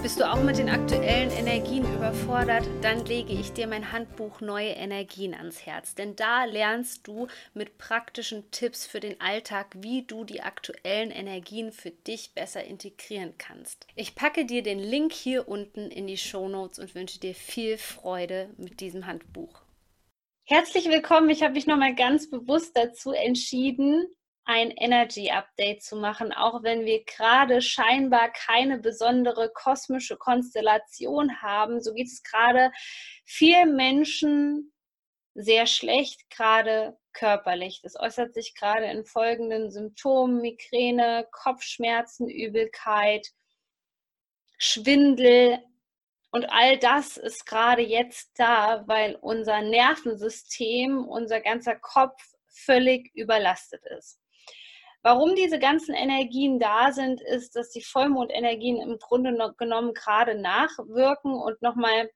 Bist du auch mit den aktuellen Energien überfordert? Dann lege ich dir mein Handbuch Neue Energien ans Herz. Denn da lernst du mit praktischen Tipps für den Alltag, wie du die aktuellen Energien für dich besser integrieren kannst. Ich packe dir den Link hier unten in die Show Notes und wünsche dir viel Freude mit diesem Handbuch. Herzlich willkommen. Ich habe mich nochmal ganz bewusst dazu entschieden, ein Energy Update zu machen, auch wenn wir gerade scheinbar keine besondere kosmische Konstellation haben. So geht es gerade vielen Menschen sehr schlecht, gerade körperlich. Das äußert sich gerade in folgenden Symptomen: Migräne, Kopfschmerzen, Übelkeit, Schwindel. Und all das ist gerade jetzt da, weil unser Nervensystem, unser ganzer Kopf völlig überlastet ist. Warum diese ganzen Energien da sind, ist, dass die Vollmondenergien im Grunde genommen gerade nachwirken und nochmal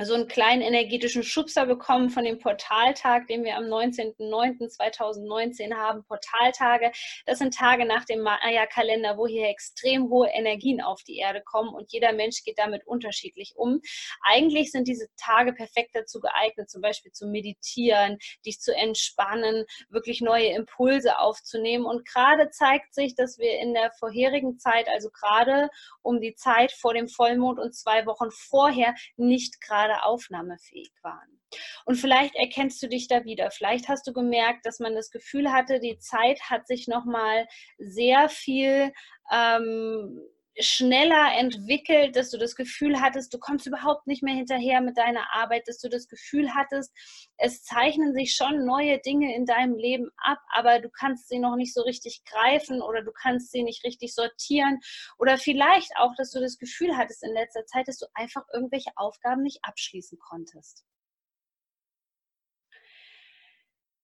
so einen kleinen energetischen Schubser bekommen von dem Portaltag, den wir am 19.09.2019 haben. Portaltage, das sind Tage nach dem Maya-Kalender, wo hier extrem hohe Energien auf die Erde kommen und jeder Mensch geht damit unterschiedlich um. Eigentlich sind diese Tage perfekt dazu geeignet, zum Beispiel zu meditieren, dich zu entspannen, wirklich neue Impulse aufzunehmen. Und gerade zeigt sich, dass wir in der vorherigen Zeit, also gerade um die Zeit vor dem Vollmond und zwei Wochen vorher, nicht gerade gerade aufnahmefähig waren. Und vielleicht erkennst du dich da wieder. Vielleicht hast du gemerkt, dass man das Gefühl hatte, die Zeit hat sich noch mal sehr viel ähm, schneller entwickelt, dass du das Gefühl hattest, du kommst überhaupt nicht mehr hinterher mit deiner Arbeit, dass du das Gefühl hattest, es zeichnen sich schon neue Dinge in deinem Leben ab, aber du kannst sie noch nicht so richtig greifen oder du kannst sie nicht richtig sortieren oder vielleicht auch, dass du das Gefühl hattest in letzter Zeit, dass du einfach irgendwelche Aufgaben nicht abschließen konntest.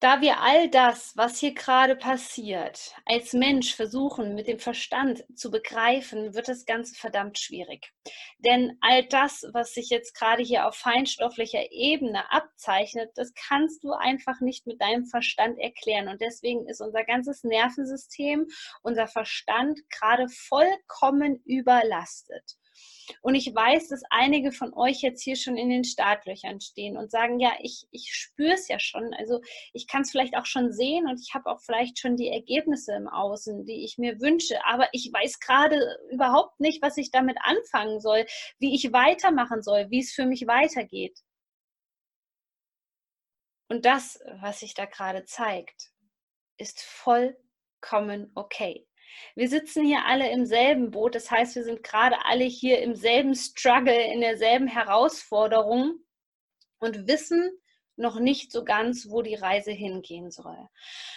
Da wir all das, was hier gerade passiert, als Mensch versuchen mit dem Verstand zu begreifen, wird das Ganze verdammt schwierig. Denn all das, was sich jetzt gerade hier auf feinstofflicher Ebene abzeichnet, das kannst du einfach nicht mit deinem Verstand erklären. Und deswegen ist unser ganzes Nervensystem, unser Verstand gerade vollkommen überlastet. Und ich weiß, dass einige von euch jetzt hier schon in den Startlöchern stehen und sagen, ja, ich, ich spüre es ja schon. Also ich kann es vielleicht auch schon sehen und ich habe auch vielleicht schon die Ergebnisse im Außen, die ich mir wünsche. Aber ich weiß gerade überhaupt nicht, was ich damit anfangen soll, wie ich weitermachen soll, wie es für mich weitergeht. Und das, was sich da gerade zeigt, ist vollkommen okay. Wir sitzen hier alle im selben Boot, das heißt, wir sind gerade alle hier im selben Struggle, in derselben Herausforderung und wissen noch nicht so ganz, wo die Reise hingehen soll.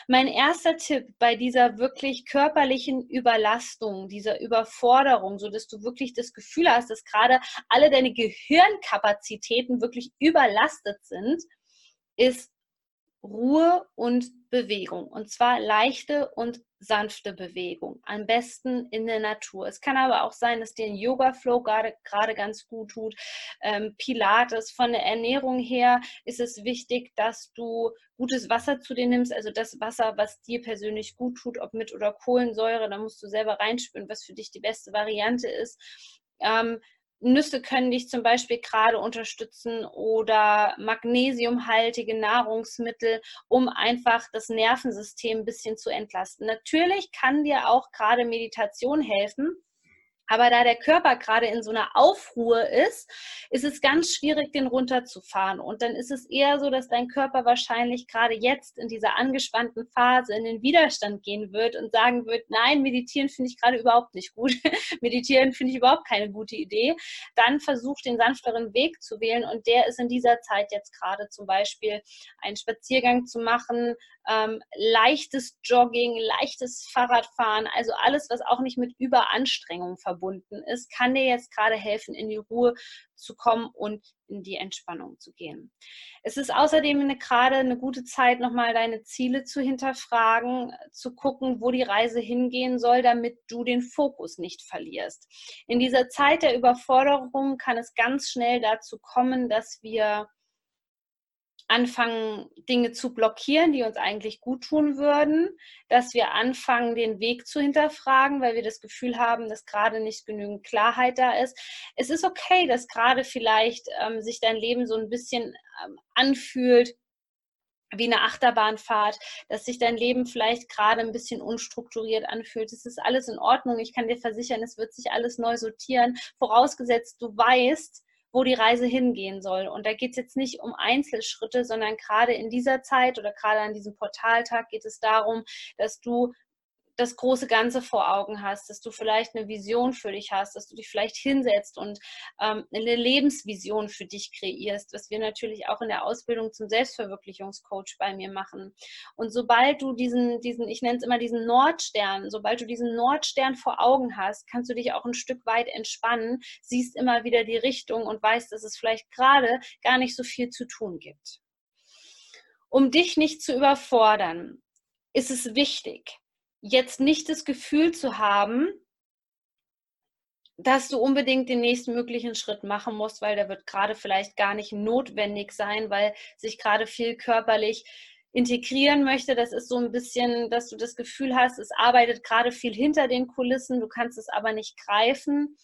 Mein erster Tipp bei dieser wirklich körperlichen Überlastung, dieser Überforderung, so dass du wirklich das Gefühl hast, dass gerade alle deine Gehirnkapazitäten wirklich überlastet sind, ist Ruhe und Bewegung. Und zwar leichte und sanfte Bewegung. Am besten in der Natur. Es kann aber auch sein, dass dir ein Yoga-Flow gerade, gerade ganz gut tut. Ähm, Pilates. Von der Ernährung her ist es wichtig, dass du gutes Wasser zu dir nimmst. Also das Wasser, was dir persönlich gut tut, ob mit oder Kohlensäure. Da musst du selber reinspüren, was für dich die beste Variante ist. Ähm, Nüsse können dich zum Beispiel gerade unterstützen oder magnesiumhaltige Nahrungsmittel, um einfach das Nervensystem ein bisschen zu entlasten. Natürlich kann dir auch gerade Meditation helfen. Aber da der Körper gerade in so einer Aufruhr ist, ist es ganz schwierig, den runterzufahren. Und dann ist es eher so, dass dein Körper wahrscheinlich gerade jetzt in dieser angespannten Phase in den Widerstand gehen wird und sagen wird, nein, meditieren finde ich gerade überhaupt nicht gut. meditieren finde ich überhaupt keine gute Idee. Dann versuch den sanfteren Weg zu wählen. Und der ist in dieser Zeit jetzt gerade zum Beispiel einen Spaziergang zu machen, ähm, leichtes Jogging, leichtes Fahrradfahren, also alles, was auch nicht mit Überanstrengung verbunden verbunden ist, kann dir jetzt gerade helfen, in die Ruhe zu kommen und in die Entspannung zu gehen. Es ist außerdem eine, gerade eine gute Zeit, nochmal deine Ziele zu hinterfragen, zu gucken, wo die Reise hingehen soll, damit du den Fokus nicht verlierst. In dieser Zeit der Überforderung kann es ganz schnell dazu kommen, dass wir anfangen, Dinge zu blockieren, die uns eigentlich gut tun würden, dass wir anfangen, den Weg zu hinterfragen, weil wir das Gefühl haben, dass gerade nicht genügend Klarheit da ist. Es ist okay, dass gerade vielleicht ähm, sich dein Leben so ein bisschen ähm, anfühlt, wie eine Achterbahnfahrt, dass sich dein Leben vielleicht gerade ein bisschen unstrukturiert anfühlt. Es ist alles in Ordnung. Ich kann dir versichern, es wird sich alles neu sortieren, vorausgesetzt du weißt, wo die Reise hingehen soll. Und da geht es jetzt nicht um Einzelschritte, sondern gerade in dieser Zeit oder gerade an diesem Portaltag geht es darum, dass du das große Ganze vor Augen hast, dass du vielleicht eine Vision für dich hast, dass du dich vielleicht hinsetzt und ähm, eine Lebensvision für dich kreierst, was wir natürlich auch in der Ausbildung zum Selbstverwirklichungscoach bei mir machen. Und sobald du diesen, diesen, ich nenne es immer diesen Nordstern, sobald du diesen Nordstern vor Augen hast, kannst du dich auch ein Stück weit entspannen, siehst immer wieder die Richtung und weißt, dass es vielleicht gerade gar nicht so viel zu tun gibt. Um dich nicht zu überfordern, ist es wichtig, jetzt nicht das Gefühl zu haben, dass du unbedingt den nächsten möglichen Schritt machen musst, weil der wird gerade vielleicht gar nicht notwendig sein, weil sich gerade viel körperlich integrieren möchte. Das ist so ein bisschen, dass du das Gefühl hast, es arbeitet gerade viel hinter den Kulissen, du kannst es aber nicht greifen.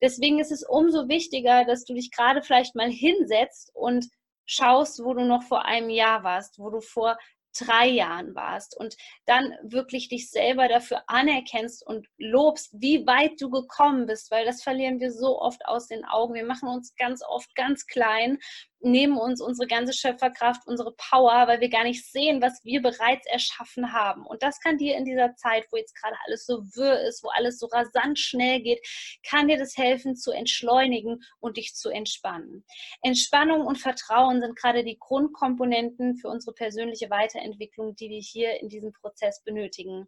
Deswegen ist es umso wichtiger, dass du dich gerade vielleicht mal hinsetzt und schaust, wo du noch vor einem Jahr warst, wo du vor drei Jahren warst und dann wirklich dich selber dafür anerkennst und lobst, wie weit du gekommen bist, weil das verlieren wir so oft aus den Augen. Wir machen uns ganz oft ganz klein nehmen uns unsere ganze Schöpferkraft, unsere Power, weil wir gar nicht sehen, was wir bereits erschaffen haben. Und das kann dir in dieser Zeit, wo jetzt gerade alles so wirr ist, wo alles so rasant schnell geht, kann dir das helfen zu entschleunigen und dich zu entspannen. Entspannung und Vertrauen sind gerade die Grundkomponenten für unsere persönliche Weiterentwicklung, die wir hier in diesem Prozess benötigen.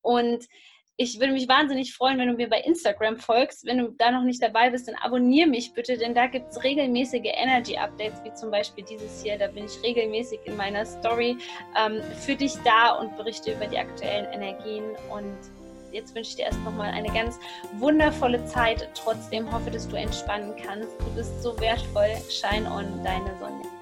Und ich würde mich wahnsinnig freuen, wenn du mir bei Instagram folgst. Wenn du da noch nicht dabei bist, dann abonniere mich bitte, denn da gibt es regelmäßige Energy-Updates, wie zum Beispiel dieses hier. Da bin ich regelmäßig in meiner Story ähm, für dich da und berichte über die aktuellen Energien. Und jetzt wünsche ich dir erst nochmal eine ganz wundervolle Zeit. Trotzdem hoffe, dass du entspannen kannst. Du bist so wertvoll. Shine on, deine Sonne.